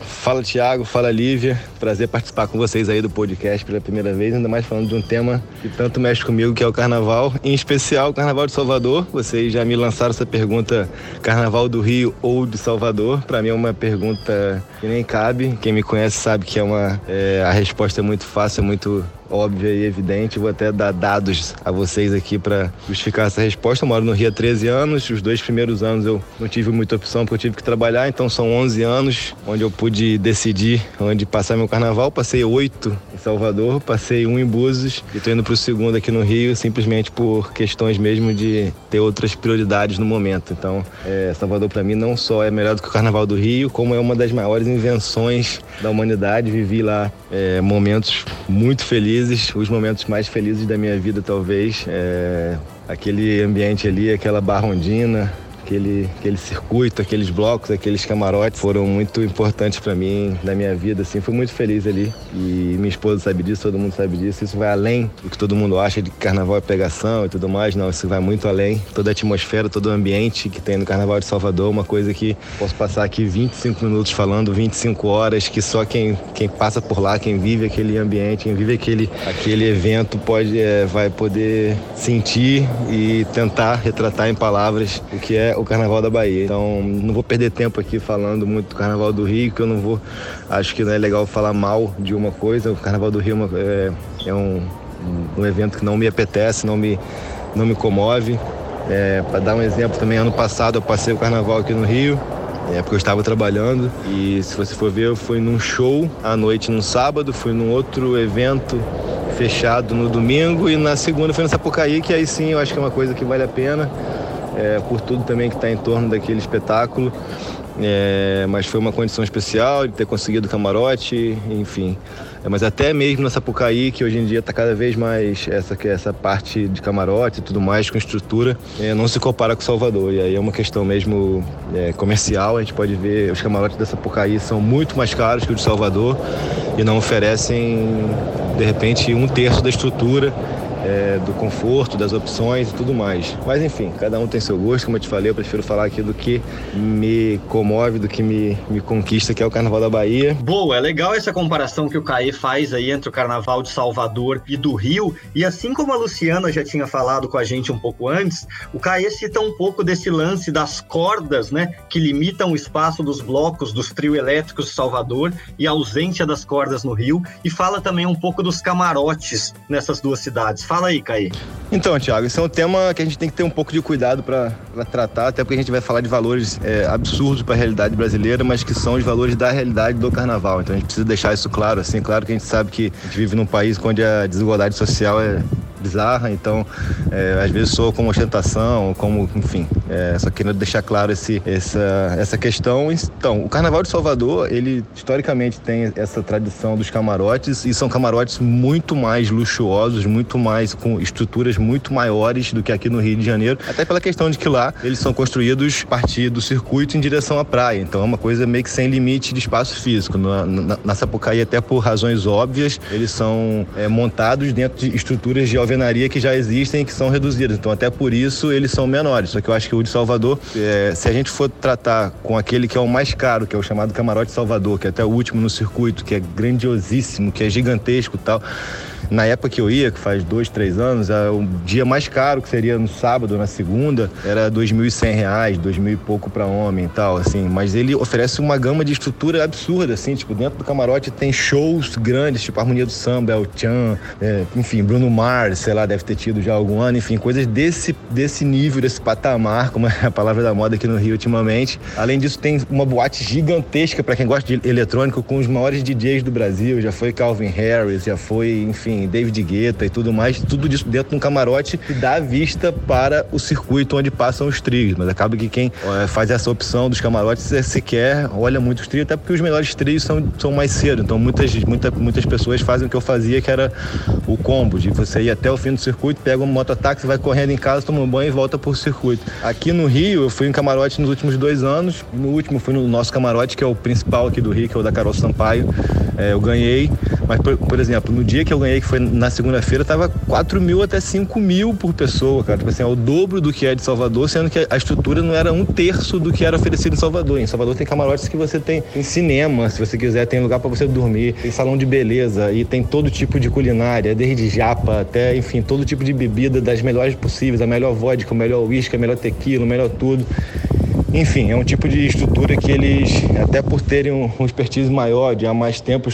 Fala Tiago, fala Lívia, prazer participar com vocês aí do podcast pela primeira vez, ainda mais falando de um tema que tanto mexe comigo, que é o Carnaval, em especial o Carnaval de Salvador. Vocês já me lançaram essa pergunta, Carnaval do Rio ou de Salvador? Para mim é uma pergunta que nem cabe. Quem me conhece sabe que é uma é, a resposta é muito fácil, é muito óbvia e evidente. Vou até dar dados a vocês aqui para justificar essa resposta. Eu moro no Rio há 13 anos. Os dois primeiros anos eu não tive muita opção porque eu tive que trabalhar, então são 11 anos onde eu pude decidir onde passar meu carnaval. Passei oito em Salvador, passei um em Búzios e estou indo para o segundo aqui no Rio simplesmente por questões mesmo de ter outras prioridades no momento. Então, é, Salvador para mim não só é melhor do que o Carnaval do Rio, como é uma das maiores invenções da humanidade. Vivi lá é, momentos muito felizes felizes, os momentos mais felizes da minha vida, talvez. É, aquele ambiente ali, aquela barrondina, aquele, aquele circuito, aqueles blocos, aqueles camarotes foram muito importantes para mim na minha vida, assim, fui muito feliz ali. E minha esposa sabe disso, todo mundo sabe disso, isso vai além do que todo mundo acha de carnaval é pegação e tudo mais, não, isso vai muito além, toda a atmosfera, todo o ambiente que tem no Carnaval de Salvador, uma coisa que posso passar aqui 25 minutos falando, 25 horas, que só quem, quem passa por lá, quem vive aquele ambiente, quem vive aquele, aquele evento pode, é, vai poder sentir e tentar retratar em palavras o que é o Carnaval da Bahia. Então não vou perder tempo aqui falando muito do Carnaval do Rio, que eu não vou. Acho que não é legal falar mal de uma coisa. O Carnaval do Rio é, é um, um evento que não me apetece, não me, não me comove. É, Para dar um exemplo também, ano passado eu passei o carnaval aqui no Rio, é porque eu estava trabalhando e se você for ver, eu fui num show à noite no sábado, fui num outro evento fechado no domingo e na segunda foi no Sapucaí, que aí sim eu acho que é uma coisa que vale a pena é, por tudo também que está em torno daquele espetáculo. é, mas foi uma condição especial de ter conseguido o camarote, enfim. É, mas até mesmo na Sapucaí, que hoje em dia está cada vez mais essa, essa parte de camarote e tudo mais, com estrutura, é, não se compara com Salvador. E aí é uma questão mesmo é, comercial, a gente pode ver os camarotes da Sapucaí são muito mais caros que os de Salvador e não oferecem, de repente, um terço da estrutura é, do conforto, das opções e tudo mais. Mas enfim, cada um tem seu gosto, como eu te falei, eu prefiro falar aqui do que me comove, do que me, me conquista, que é o Carnaval da Bahia. Boa, é legal essa comparação que o Caê faz aí entre o Carnaval de Salvador e do Rio. E assim como a Luciana já tinha falado com a gente um pouco antes, o Caê cita um pouco desse lance das cordas, né, que limitam o espaço dos blocos dos trio elétricos de Salvador e a ausência das cordas no Rio, e fala também um pouco dos camarotes nessas duas cidades. Fala aí, Caí. Então, Thiago, esse é um tema que a gente tem que ter um pouco de cuidado para tratar, até porque a gente vai falar de valores é, absurdos para a realidade brasileira, mas que são os valores da realidade do carnaval. Então a gente precisa deixar isso claro, assim, claro que a gente sabe que a gente vive num país onde a desigualdade social é bizarra, então é, às vezes sou como ostentação, como, enfim, é, só querendo deixar claro esse, essa, essa questão. Então, o Carnaval de Salvador, ele historicamente tem essa tradição dos camarotes e são camarotes muito mais luxuosos, muito mais com estruturas muito maiores do que aqui no Rio de Janeiro, até pela questão de que lá eles são construídos a partir do circuito em direção à praia, então é uma coisa meio que sem limite de espaço físico. Na, na, na Sapucaí, até por razões óbvias, eles são é, montados dentro de estruturas de alvenaria que já existem e que são reduzidas. Então, até por isso, eles são menores. Só que eu acho que o de Salvador, é, se a gente for tratar com aquele que é o mais caro, que é o chamado Camarote Salvador, que é até o último no circuito, que é grandiosíssimo, que é gigantesco e tal na época que eu ia, que faz dois, três anos, o dia mais caro, que seria no sábado, na segunda, era 2.100 reais, dois mil e pouco para homem e tal, assim. Mas ele oferece uma gama de estrutura absurda, assim, tipo, dentro do camarote tem shows grandes, tipo Harmonia do Samba, El Chan, é, enfim, Bruno Mars, sei lá, deve ter tido já algum ano, enfim, coisas desse, desse nível, desse patamar, como é a palavra da moda aqui no Rio ultimamente. Além disso, tem uma boate gigantesca para quem gosta de eletrônico com os maiores DJs do Brasil, já foi Calvin Harris, já foi, enfim, David Guetta e tudo mais, tudo disso dentro de um camarote que dá vista para o circuito onde passam os trios. Mas acaba que quem é, faz essa opção dos camarotes é, sequer olha muito os trios, até porque os melhores trios são, são mais cedo. Então muitas, muita, muitas pessoas fazem o que eu fazia, que era o combo, de você ir até o fim do circuito, pega um mototáxi, vai correndo em casa, toma um banho e volta por circuito. Aqui no Rio, eu fui em camarote nos últimos dois anos. No último, fui no nosso camarote, que é o principal aqui do Rio, que é o da Carol Sampaio. É, eu ganhei, mas por, por exemplo, no dia que eu ganhei, que foi na segunda-feira, tava 4 mil até 5 mil por pessoa, cara. Tipo assim, é o dobro do que é de Salvador, sendo que a estrutura não era um terço do que era oferecido em Salvador. Em Salvador tem camarotes que você tem, tem cinema, se você quiser, tem lugar para você dormir, tem salão de beleza e tem todo tipo de culinária, desde japa até, enfim, todo tipo de bebida das melhores possíveis, a melhor vodka, o melhor uísque, a melhor tequila, o melhor tudo. Enfim, é um tipo de estrutura que eles, até por terem um, um expertise maior, de há mais tempo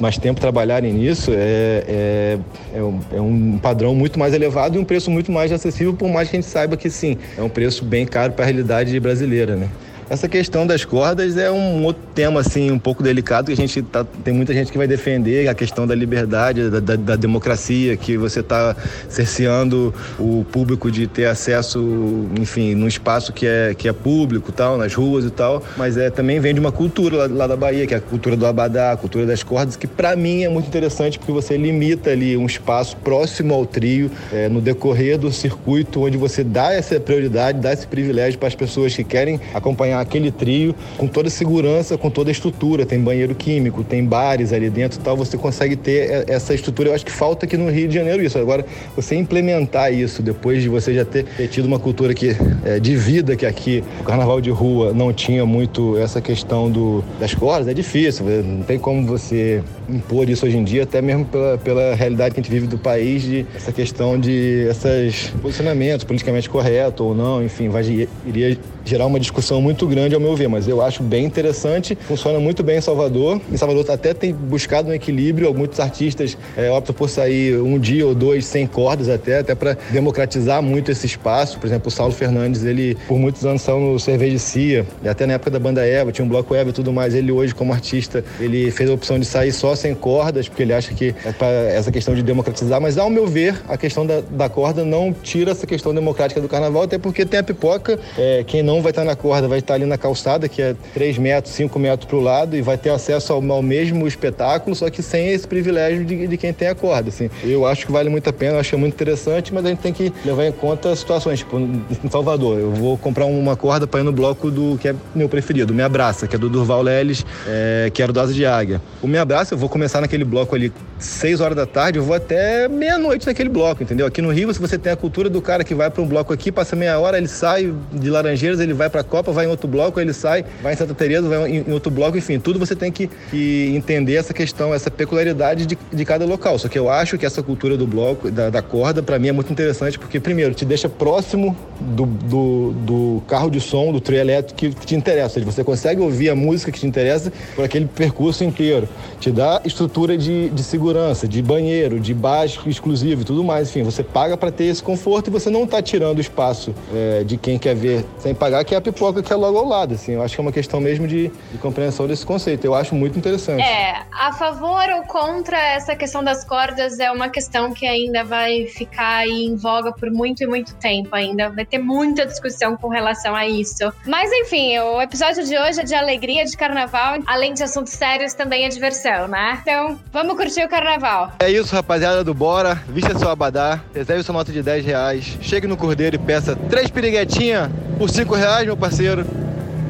mais tempo trabalharem nisso, é, é, é, um, é, um, padrão muito mais elevado e um preço muito mais acessível, por mais que a gente saiba que sim, é um preço bem caro para a realidade brasileira, né? Essa questão das cordas é um outro tema, assim, um pouco delicado, que a gente tá, tem muita gente que vai defender a questão da liberdade, da, da, da democracia, que você está cerceando o público de ter acesso, enfim, num espaço que é, que é público, tal, nas ruas e tal, mas é, também vem de uma cultura lá, lá da Bahia, que é a cultura do abadá, a cultura das cordas, que para mim é muito interessante, porque você limita ali um espaço próximo ao trio, é, no decorrer do circuito, onde você dá essa prioridade, dá esse privilégio para as pessoas que querem acompanhar aquele trio com toda segurança, com toda estrutura. Tem banheiro químico, tem bares ali dentro e tal. Você consegue ter essa estrutura. Eu acho que falta aqui no Rio de Janeiro isso. Agora, você implementar isso depois de você já ter, ter tido uma cultura que, é, de vida que aqui o carnaval de rua não tinha muito essa questão do, das cordas, é difícil. Não tem como você impor isso hoje em dia, até mesmo pela, pela realidade que a gente vive do país, de essa questão de esses posicionamentos politicamente correto ou não, enfim, vai, iria gerar uma discussão muito grande ao meu ver, mas eu acho bem interessante, funciona muito bem em Salvador. Em Salvador até tem buscado um equilíbrio, muitos artistas é, optam por sair um dia ou dois sem cordas até, até para democratizar muito esse espaço. Por exemplo, o Saulo Fernandes, ele por muitos anos saiu no Cervejicia, e até na época da banda Eva, tinha um bloco Eva e tudo mais. Ele hoje, como artista, ele fez a opção de sair só sem cordas, porque ele acha que é para essa questão de democratizar, mas ao meu ver, a questão da, da corda não tira essa questão democrática do carnaval, até porque tem a pipoca, é, quem não vai estar na corda vai estar ali na calçada, que é 3 metros, 5 metros para o lado, e vai ter acesso ao, ao, mesmo espetáculo, só que sem esse privilégio de, de, quem tem a corda. Assim. Eu acho que vale muito a pena, eu acho muito interessante, mas a gente tem que levar em conta situações. Tipo, em Salvador, eu vou comprar uma corda para ir no bloco do que é meu preferido, o Me Abraça, que é do Durval Leles, é, que era do Asa de Águia. O Me Abraça, eu vou começar naquele bloco ali 6 horas da tarde, eu vou até meia-noite naquele bloco, entendeu? Aqui no Rio, se você tem a cultura do cara que vai para um bloco aqui, passa meia hora, ele sai de Laranjeiras, ele vai para a Copa, vai em outro bloco, ele sai, vai em Santa Teresa, vai em outro bloco, enfim, tudo você tem que, que entender essa questão, essa peculiaridade de, de, cada local. Só que eu acho que essa cultura do bloco, da, da corda, para mim é muito interessante, porque primeiro, te deixa próximo do, do, do carro de som, do trio elétrico que, que te interessa. Seja, você consegue ouvir a música que te interessa por aquele percurso inteiro. Te dá estrutura de, de segurança, de banheiro, de baixo exclusivo e tudo mais. Enfim, você paga para ter esse conforto e você não está tirando o espaço é, de quem quer ver sem pagar, que é a pipoca que é logo ao lado. Assim. Eu acho que é uma questão mesmo de, de compreensão desse conceito. Eu acho muito interessante. É, a favor ou contra essa questão das cordas é uma questão que ainda vai ficar em voga por muito e muito tempo ainda. Vai ter muita discussão com relação a isso. Mas enfim, o episódio de hoje é de alegria de carnaval. Além de assuntos sérios, também é diversão, né? Então, vamos curtir o carnaval. É isso, rapaziada do Bora. Vista seu abadá, reserve sua nota de 10 reais, chegue no Cordeiro e peça três piriguetinhas por 5 reais, meu parceiro.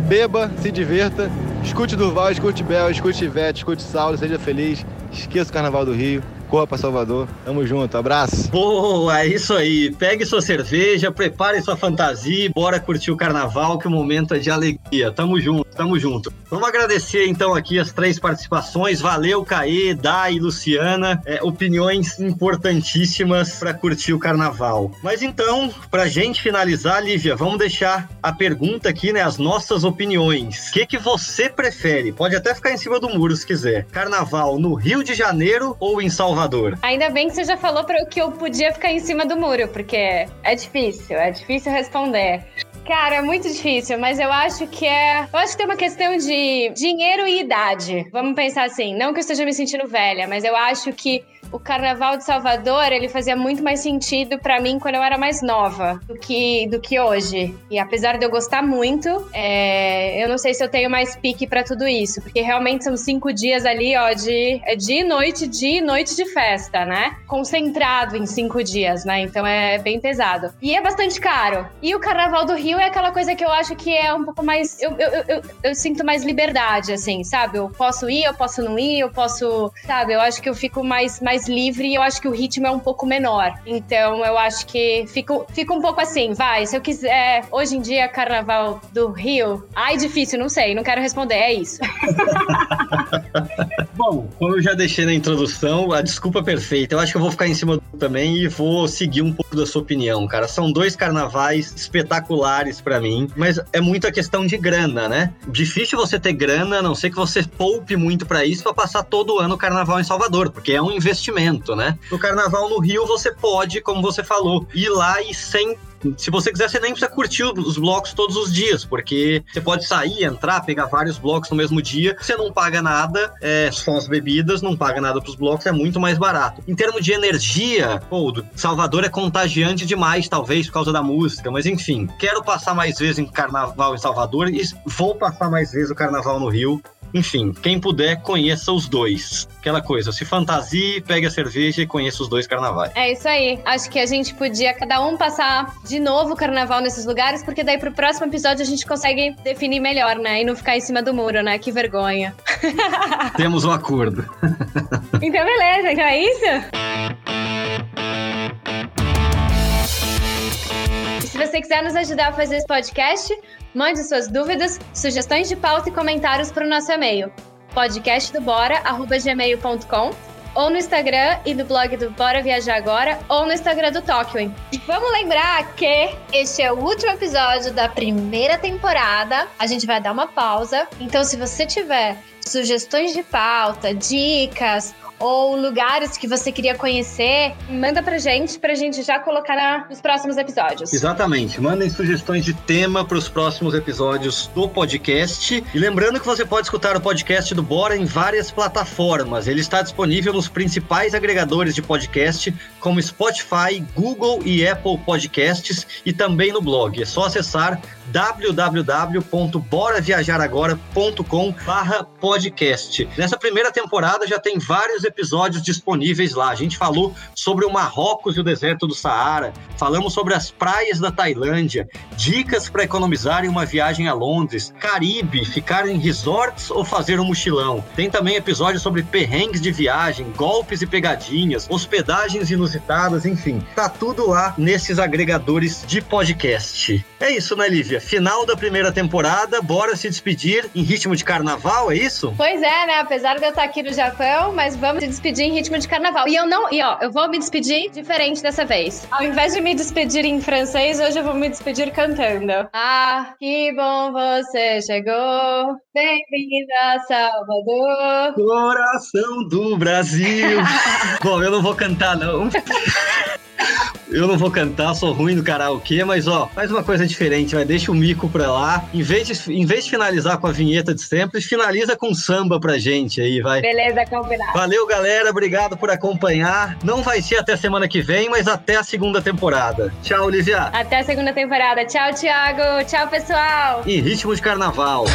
Beba, se divirta, escute Durval, escute Bel, escute Ivete, escute Saulo, seja feliz. Esqueça o Carnaval do Rio corra para Salvador. Tamo junto, abraço. Boa, é isso aí. Pegue sua cerveja, prepare sua fantasia e bora curtir o carnaval, que o momento é de alegria. Tamo junto, tamo junto. Vamos agradecer então aqui as três participações. Valeu, Caê, Dai e Luciana. É, opiniões importantíssimas para curtir o carnaval. Mas então, pra gente finalizar, Lívia, vamos deixar a pergunta aqui, né? As nossas opiniões. O que, que você prefere? Pode até ficar em cima do muro se quiser. Carnaval no Rio de Janeiro ou em Salvador? Salvador. Ainda bem que você já falou para que eu podia ficar em cima do muro, porque é difícil, é difícil responder. Cara, é muito difícil, mas eu acho que é. Eu acho que tem uma questão de dinheiro e idade. Vamos pensar assim. Não que eu esteja me sentindo velha, mas eu acho que o Carnaval de Salvador, ele fazia muito mais sentido para mim quando eu era mais nova do que, do que hoje. E apesar de eu gostar muito, é, eu não sei se eu tenho mais pique para tudo isso, porque realmente são cinco dias ali, ó, de é dia e noite, dia e noite de festa, né? Concentrado em cinco dias, né? Então é bem pesado. E é bastante caro. E o Carnaval do Rio é aquela coisa que eu acho que é um pouco mais. Eu, eu, eu, eu sinto mais liberdade, assim, sabe? Eu posso ir, eu posso não ir, eu posso. Sabe? Eu acho que eu fico mais, mais mais livre e eu acho que o ritmo é um pouco menor. Então eu acho que fica, fica um pouco assim, vai, se eu quiser, hoje em dia, carnaval do Rio, ai, difícil, não sei, não quero responder, é isso. Bom, como eu já deixei na introdução, a desculpa perfeita, eu acho que eu vou ficar em cima do também e vou seguir um pouco da sua opinião, cara. São dois carnavais espetaculares para mim, mas é muita questão de grana, né? Difícil você ter grana, a não ser que você poupe muito para isso, para passar todo ano o carnaval em Salvador, porque é um investimento investimento, né? No carnaval no Rio, você pode, como você falou, ir lá e sem se você quiser, você nem precisa curtir os blocos todos os dias, porque você pode sair, entrar, pegar vários blocos no mesmo dia, você não paga nada, é, são as bebidas, não paga nada pros blocos, é muito mais barato. Em termos de energia, Salvador é contagiante demais, talvez, por causa da música, mas enfim, quero passar mais vezes em carnaval em Salvador e vou passar mais vezes o carnaval no Rio. Enfim, quem puder, conheça os dois. Aquela coisa, se fantasie, pegue a cerveja e conheça os dois carnavais. É isso aí. Acho que a gente podia cada um passar de novo o carnaval nesses lugares, porque daí pro próximo episódio a gente consegue definir melhor, né? E não ficar em cima do muro, né? Que vergonha. Temos um acordo. então, beleza. Então é isso? se você quiser nos ajudar a fazer esse podcast, Mande suas dúvidas, sugestões de pauta e comentários para o nosso e-mail podcastdobora@gmail.com ou no Instagram e no blog do Bora Viajar Agora ou no Instagram do Tóquio. Vamos lembrar que este é o último episódio da primeira temporada. A gente vai dar uma pausa. Então, se você tiver sugestões de pauta, dicas ou lugares que você queria conhecer, manda pra gente, pra gente já colocar na, nos próximos episódios. Exatamente. Mandem sugestões de tema para os próximos episódios do podcast. E lembrando que você pode escutar o podcast do Bora em várias plataformas. Ele está disponível nos principais agregadores de podcast, como Spotify, Google e Apple Podcasts, e também no blog. É só acessar www.boraviajaragora.com podcast. Nessa primeira temporada já tem vários episódios disponíveis lá. A gente falou sobre o Marrocos e o deserto do Saara, falamos sobre as praias da Tailândia, dicas para economizar em uma viagem a Londres, Caribe, ficar em resorts ou fazer um mochilão. Tem também episódios sobre perrengues de viagem, golpes e pegadinhas, hospedagens inusitadas, enfim. Tá tudo lá nesses agregadores de podcast. É isso, né, Lívia? Final da primeira temporada, bora se despedir em ritmo de carnaval, é isso? Pois é, né? Apesar de eu estar aqui no Japão, mas vamos se despedir em ritmo de carnaval. E eu não, e ó, eu vou me despedir diferente dessa vez. Ao invés de me despedir em francês, hoje eu vou me despedir cantando. Ah, que bom você chegou. Bem-vindo a Salvador. Coração do Brasil. bom, eu não vou cantar, não. Eu não vou cantar, sou ruim no karaokê, mas ó, faz uma coisa diferente, vai, deixa o mico pra lá. Em vez, de, em vez de finalizar com a vinheta de sempre, finaliza com samba pra gente aí, vai. Beleza, combinado. Valeu, galera, obrigado por acompanhar. Não vai ser até semana que vem, mas até a segunda temporada. Tchau, Olivia. Até a segunda temporada. Tchau, Thiago. Tchau, pessoal. Em ritmo de carnaval.